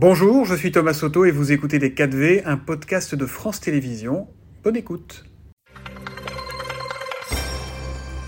Bonjour, je suis Thomas Soto et vous écoutez Les 4V, un podcast de France Télévisions. Bonne écoute.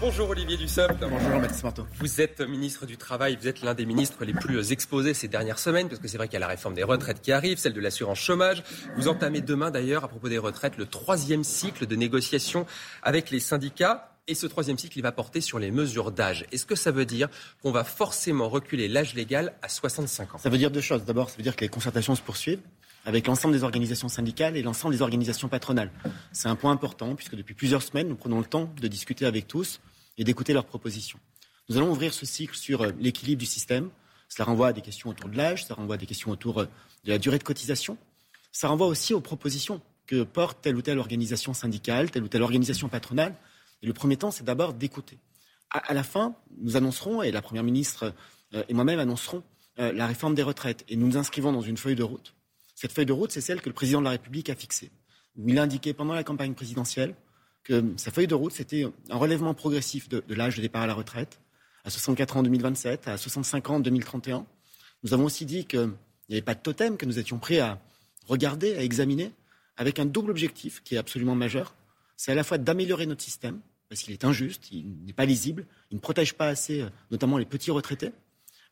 Bonjour Olivier Dussopt. Bonjour Mathis Marteau. Vous êtes ministre du Travail, vous êtes l'un des ministres les plus exposés ces dernières semaines, parce que c'est vrai qu'il y a la réforme des retraites qui arrive, celle de l'assurance chômage. Vous entamez demain d'ailleurs, à propos des retraites, le troisième cycle de négociation avec les syndicats. Et ce troisième cycle, il va porter sur les mesures d'âge. Est-ce que ça veut dire qu'on va forcément reculer l'âge légal à 65 ans? Ça veut dire deux choses. D'abord, ça veut dire que les concertations se poursuivent avec l'ensemble des organisations syndicales et l'ensemble des organisations patronales. C'est un point important puisque depuis plusieurs semaines, nous prenons le temps de discuter avec tous et d'écouter leurs propositions. Nous allons ouvrir ce cycle sur euh, l'équilibre du système. Cela renvoie à des questions autour de l'âge, ça renvoie à des questions autour euh, de la durée de cotisation. Ça renvoie aussi aux propositions que porte telle ou telle organisation syndicale, telle ou telle organisation patronale. Et le premier temps, c'est d'abord d'écouter. À, la fin, nous annoncerons, et la Première ministre euh, et moi-même annoncerons la réforme des retraites. Et nous nous inscrivons dans une feuille de route. Cette feuille de route, c'est celle que le président de la République a fixée. Où il a indiqué pendant la campagne présidentielle que sa feuille de route, c'était un relèvement progressif de, l'âge de départ à la retraite, à 64 ans en 2027, à 65 ans en 2031. Nous avons aussi dit qu'il n'y avait pas de totem, que nous étions prêts à regarder, à examiner, avec un double objectif qui est absolument majeur. C'est à la fois d'améliorer notre système, parce qu'il est injuste, il n'est pas lisible, il ne protège pas assez, euh, notamment les petits retraités,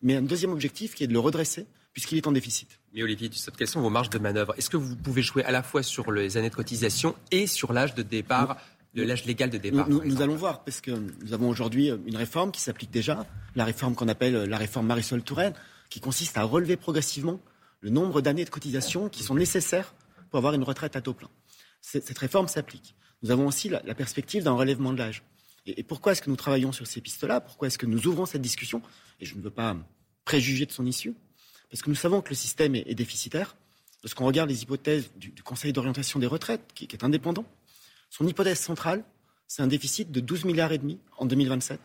mais un deuxième objectif qui est de le redresser, puisqu'il est en déficit. Mais Olivier quelles sont vos marges de manœuvre? Est-ce que vous pouvez jouer à la fois sur les années de cotisation et sur l'âge de départ l'âge légal de départ. Nous, allons voir, parce que nous avons aujourd'hui une réforme qui s'applique déjà, la réforme qu'on appelle la réforme Marisol Touraine, qui consiste à relever progressivement le nombre d'années de cotisation qui sont nécessaires pour avoir une retraite à taux plein. Cette réforme s'applique. Nous avons aussi la, perspective d'un relèvement de l'âge. Et, pourquoi est-ce que nous travaillons sur ces pistes-là? Pourquoi est-ce que nous ouvrons cette discussion? Et je ne veux pas préjuger de son issue, parce que nous savons que le système est, déficitaire. Lorsqu'on regarde les hypothèses du, Conseil d'orientation des retraites, qui est indépendant, son hypothèse centrale, c'est un déficit de 12 milliards et demi en 2027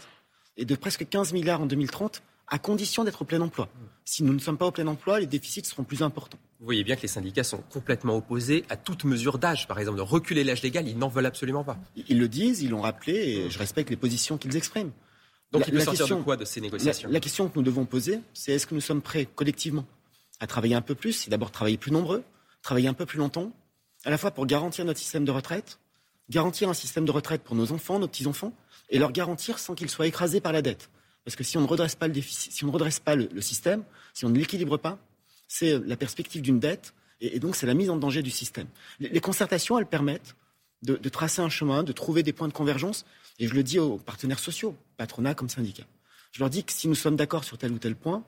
et de presque 15 milliards en 2030 à condition d'être au plein emploi. Si nous ne sommes pas au plein emploi, les déficits seront plus importants. Vous voyez bien que les syndicats sont complètement opposés à toute mesure d'âge, par exemple, de reculer l'âge légal, ils n'en veulent absolument pas. Ils le disent, ils l'ont rappelé, et je respecte les positions qu'ils expriment. Donc il peut sortir de quoi de ces négociations? la, question que nous devons poser, c'est est-ce que nous sommes prêts collectivement à travailler un peu plus, et d'abord travailler plus nombreux, travailler un peu plus longtemps, à la fois pour garantir notre système de retraite, garantir un système de retraite pour nos enfants, nos petits-enfants, et leur garantir sans qu'ils soient écrasés par la dette. Parce que si on ne redresse pas le, déficit, si on ne redresse pas le, système, si on ne l'équilibre pas, c'est la perspective d'une dette, et, donc c'est la mise en danger du système. Les, concertations, elles permettent de, tracer un chemin, de trouver des points de convergence, et je le dis aux partenaires sociaux, patronat comme syndicats. Je leur dis que si nous sommes d'accord sur tel ou tel point,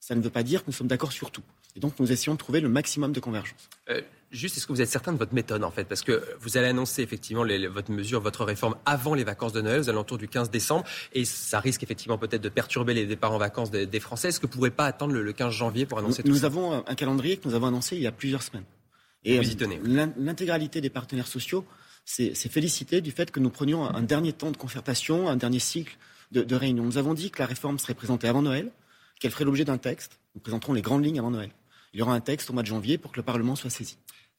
ça ne veut pas dire que nous sommes d'accord sur tout. Et donc, nous essayons de trouver le maximum de convergence. Euh, juste, est-ce que vous êtes certain de votre méthode, en fait? Parce que vous allez annoncer effectivement votre mesure, votre réforme avant les vacances de Noël, aux alentours du 15 décembre, et ça risque effectivement peut-être de perturber les départs en vacances des, Français. Est-ce que vous ne pourrez pas attendre le, 15 janvier pour annoncer nous, tout ça? Nous avons un calendrier que nous avons annoncé il y a plusieurs semaines. Et vous y tenez. L'intégralité des partenaires sociaux s'est félicité du fait que nous prenions un, dernier temps de concertation, un dernier cycle de, de réunion. Nous avons dit que la réforme serait présentée avant Noël, qu'elle ferait l'objet d'un texte. Nous présenterons les grandes lignes avant Noël il y aura un texte au mois de janvier pour que le Parlement soit saisi.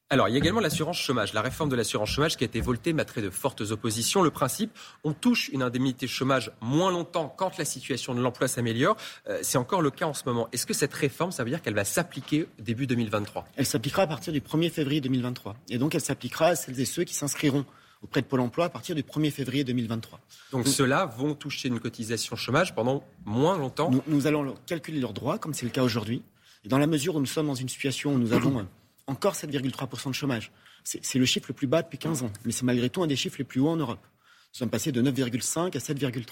Alors, il y a également l'assurance chômage. La réforme de l'assurance chômage qui a été votée malgré de fortes oppositions. Le principe, on touche une indemnité chômage moins longtemps quand la situation de l'emploi s'améliore. Euh, c'est encore le cas en ce moment. Est-ce que cette réforme, ça veut dire qu'elle va s'appliquer début 2023 Elle s'appliquera à partir du 1er février 2023. Et donc, elle s'appliquera à celles et ceux qui s'inscriront auprès de Pôle emploi à partir du 1er février 2023. Donc, ceux-là vont toucher une cotisation chômage pendant moins longtemps? Nous, nous allons calculer leurs droits, comme c'est le cas aujourd'hui. Et dans la mesure où nous sommes dans une situation où nous avons euh, encore 7,3% de chômage, c'est le chiffre le plus bas depuis 15 ans, mais c'est malgré tout un des chiffres les plus hauts en Europe. Nous sommes passés de 9,5 à 7,3.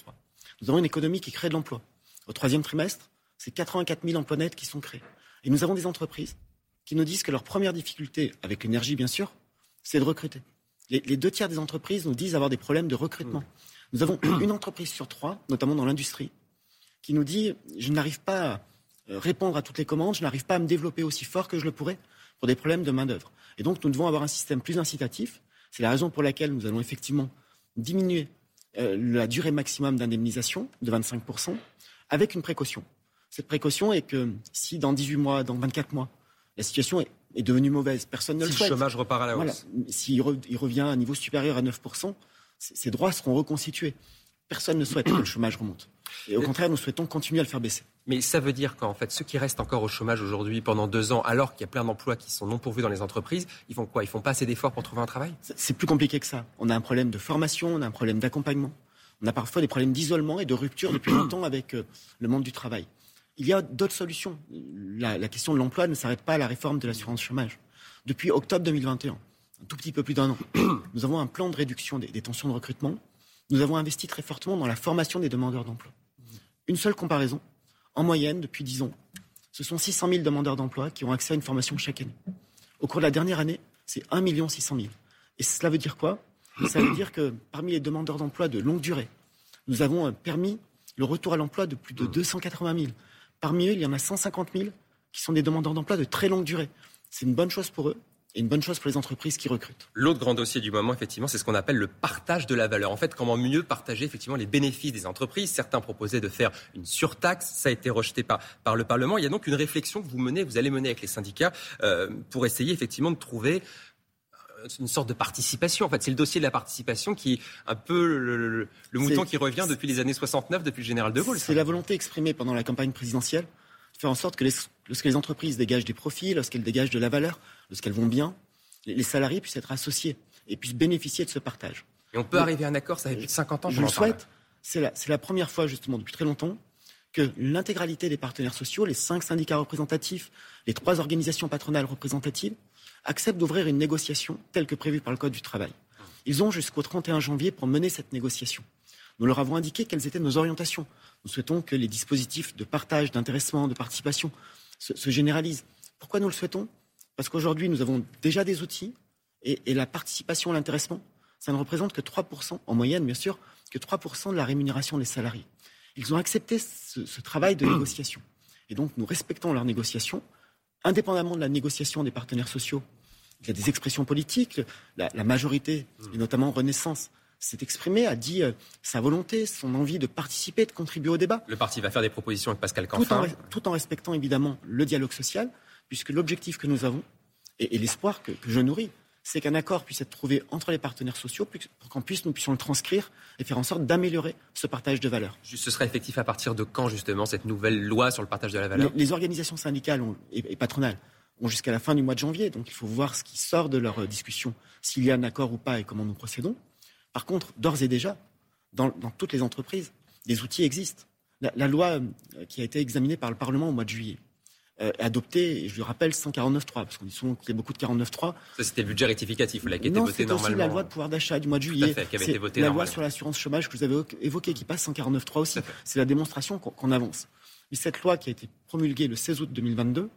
Nous avons une économie qui crée de l'emploi. Au troisième trimestre, c'est 84 000 emplois nets qui sont créés. Et nous avons des entreprises qui nous disent que leur première difficulté, avec l'énergie bien sûr, c'est de recruter. Les, deux tiers des entreprises nous disent avoir des problèmes de recrutement. Nous avons une entreprise sur trois, notamment dans l'industrie, qui nous dit je n'arrive pas à répondre à toutes les commandes, je n'arrive pas à me développer aussi fort que je le pourrais pour des problèmes de main-d'œuvre. Et donc, nous devons avoir un système plus incitatif. C'est la raison pour laquelle nous allons effectivement diminuer euh, la durée maximum d'indemnisation de 25% avec une précaution. Cette précaution est que si dans 18 mois, dans 24 mois, la situation est, devenue mauvaise, personne ne le souhaite. le chômage repart à la hausse. S'il revient à un niveau supérieur à 9%, ces droits seront reconstitués. Personne ne souhaite que le chômage remonte. Et au contraire, nous souhaitons continuer à le faire baisser. Mais ça veut dire qu'en fait, ceux qui restent encore au chômage aujourd'hui pendant deux ans, alors qu'il y a plein d'emplois qui sont non pourvus dans les entreprises, ils font quoi? Ils font pas assez d'efforts pour trouver un travail? C'est plus compliqué que ça. On a un problème de formation, on a un problème d'accompagnement. On a parfois des problèmes d'isolement et de rupture depuis longtemps avec euh, le monde du travail. Il y a d'autres solutions. La, la, question de l'emploi ne s'arrête pas à la réforme de l'assurance chômage. Depuis octobre 2021, un tout petit peu plus d'un an, nous avons un plan de réduction des, des tensions de recrutement. Nous avons investi très fortement dans la formation des demandeurs d'emploi. Une seule comparaison, en moyenne, depuis 10 ans, ce sont 600 000 demandeurs d'emploi qui ont accès à une formation chaque année. Au cours de la dernière année, c'est 1 600 000. Et cela veut dire quoi? Ça veut dire que parmi les demandeurs d'emploi de longue durée, nous avons permis le retour à l'emploi de plus de 280 000. Parmi eux, il y en a 150 000 qui sont des demandeurs d'emploi de très longue durée. C'est une bonne chose pour eux et une bonne chose pour les entreprises qui recrutent. L'autre grand dossier du moment, effectivement, c'est ce qu'on appelle le partage de la valeur. En fait, comment mieux partager effectivement les bénéfices des entreprises? Certains proposaient de faire une surtaxe, ça a été rejeté par, par le Parlement. Il y a donc une réflexion que vous menez, vous allez mener avec les syndicats euh, pour essayer effectivement de trouver euh, une sorte de participation. En fait, c'est le dossier de la participation qui est un peu le, le, le mouton qui revient depuis les années 69, depuis le général de Gaulle. C'est la volonté exprimée pendant la campagne présidentielle de faire en sorte que les, lorsque les entreprises dégagent des profits, lorsqu'elles dégagent de la valeur, lorsqu'elles vont bien, les salariés puissent être associés et puissent bénéficier de ce partage. Et on peut arriver à un accord, ça fait plus de 50 ans. Je le souhaite. C'est la, la, première fois, justement, depuis très longtemps, que l'intégralité des partenaires sociaux, les cinq syndicats représentatifs, les trois organisations patronales représentatives, acceptent d'ouvrir une négociation telle que prévue par le Code du travail. Ils ont jusqu'au 31 janvier pour mener cette négociation. Nous leur avons indiqué quelles étaient nos orientations. Nous souhaitons que les dispositifs de partage, d'intéressement, de participation se, se généralisent. Pourquoi nous le souhaitons? Parce qu'aujourd'hui, nous avons déjà des outils et, la participation, l'intéressement, ça ne représente que 3%, en moyenne bien sûr, que 3% de la rémunération des salariés. Ils ont accepté ce, travail de négociation. Et donc, nous respectons leurs négociations, indépendamment de la négociation des partenaires sociaux. Il y a des expressions politiques. La majorité, et notamment Renaissance, s'est exprimée, a dit euh, sa volonté, son envie de participer, de contribuer au débat. Le parti va faire des propositions avec Pascal Canfin. Tout en, tout en respectant évidemment le dialogue social, puisque l'objectif que nous avons, et, et l'espoir que, que, je nourris, c'est qu'un accord puisse être trouvé entre les partenaires sociaux pour qu'on puisse, nous puissions le transcrire et faire en sorte d'améliorer ce partage de valeur. Ce sera effectif à partir de quand, justement, cette nouvelle loi sur le partage de la valeur? Les, les, organisations syndicales ont, et, et, patronales ont jusqu'à la fin du mois de janvier, donc il faut voir ce qui sort de leur discussion, s'il y a un accord ou pas et comment nous procédons. Par contre, d'ores et déjà, dans, dans, toutes les entreprises, des outils existent. La, la loi qui a été examinée par le Parlement au mois de juillet, euh, adopté, et je le rappelle, 149.3, parce qu'on dit souvent qu'il y a beaucoup de 49.3. Ça, c'était le budget rectificatif, là, qui a été non, voté normalement. aussi la loi de pouvoir d'achat du mois de juillet. Fait, qui avait été votée la loi sur l'assurance chômage que vous avez évoquée, qui passe 149.3 aussi. C'est la démonstration qu'on qu avance. Mais cette loi qui a été promulguée le 16 août 2022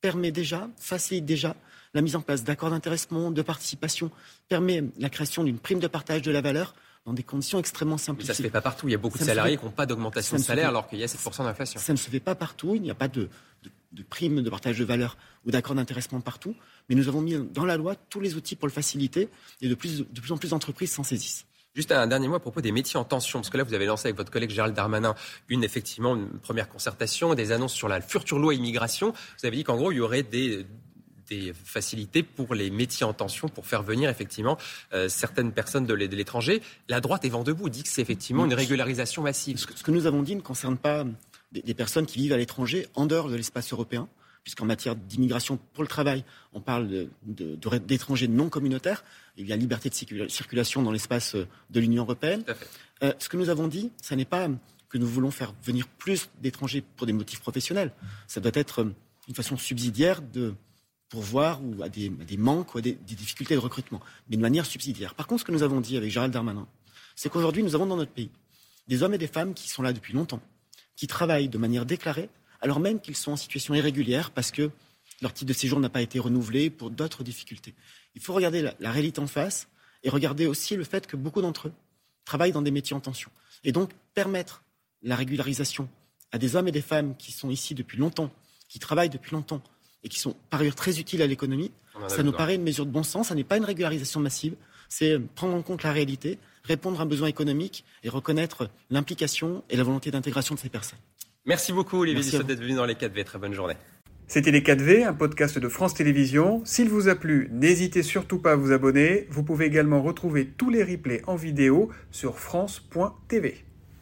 permet déjà, facilite déjà la mise en place d'accords d'intéressement, de participation, permet la création d'une prime de partage de la valeur dans des conditions extrêmement simplifiées. Mais ça ne se fait pas partout. Il y a beaucoup ça de salariés qui n'ont pas d'augmentation de salaire alors qu'il y a 7% d'inflation. Ça ne se fait pas partout. Il n'y a pas de, de, de prime de partage de valeur ou d'accord d'intéressement partout. Mais nous avons mis dans la loi tous les outils pour le faciliter et de plus, de plus en plus d'entreprises s'en saisissent. Juste un dernier mot à propos des métiers en tension, parce que là, vous avez lancé avec votre collègue Gérald Darmanin une, effectivement, une première concertation, des annonces sur la future loi immigration. Vous avez dit qu'en gros, il y aurait des, des facilités pour les métiers en tension, pour faire venir effectivement euh, certaines personnes de l'étranger. La droite est vent debout, dit que c'est effectivement une régularisation massive. Ce que, ce que, nous avons dit ne concerne pas des, des personnes qui vivent à l'étranger en dehors de l'espace européen, puisqu'en matière d'immigration pour le travail, on parle d'étrangers non communautaires. Il y a liberté de circulation dans l'espace de l'Union européenne. Euh, ce que nous avons dit, ce n'est pas que nous voulons faire venir plus d'étrangers pour des motifs professionnels. Ça doit être une façon subsidiaire de pourvoir ou à des, manques ou à des, difficultés de recrutement, mais de manière subsidiaire. Par contre, ce que nous avons dit avec Gérald Darmanin, c'est qu'aujourd'hui, nous avons dans notre pays des hommes et des femmes qui sont là depuis longtemps, qui travaillent de manière déclarée, alors même qu'ils sont en situation irrégulière parce que leur titre de séjour n'a pas été renouvelé pour d'autres difficultés. Il faut regarder la, réalité en face et regarder aussi le fait que beaucoup d'entre eux travaillent dans des métiers en tension. Et donc permettre la régularisation à des hommes et des femmes qui sont ici depuis longtemps, qui travaillent depuis longtemps et qui sont par ailleurs très utiles à l'économie, ça nous paraît une mesure de bon sens. Ça n'est pas une régularisation massive. C'est prendre en compte la réalité, répondre à un besoin économique et reconnaître l'implication et la volonté d'intégration de ces personnes. Merci beaucoup, Olivier d'être venu dans les 4V. Très bonne journée. C'était Les 4V, un podcast de France Télévisions. S'il vous a plu, n'hésitez surtout pas à vous abonner. Vous pouvez également retrouver tous les replays en vidéo sur France.tv.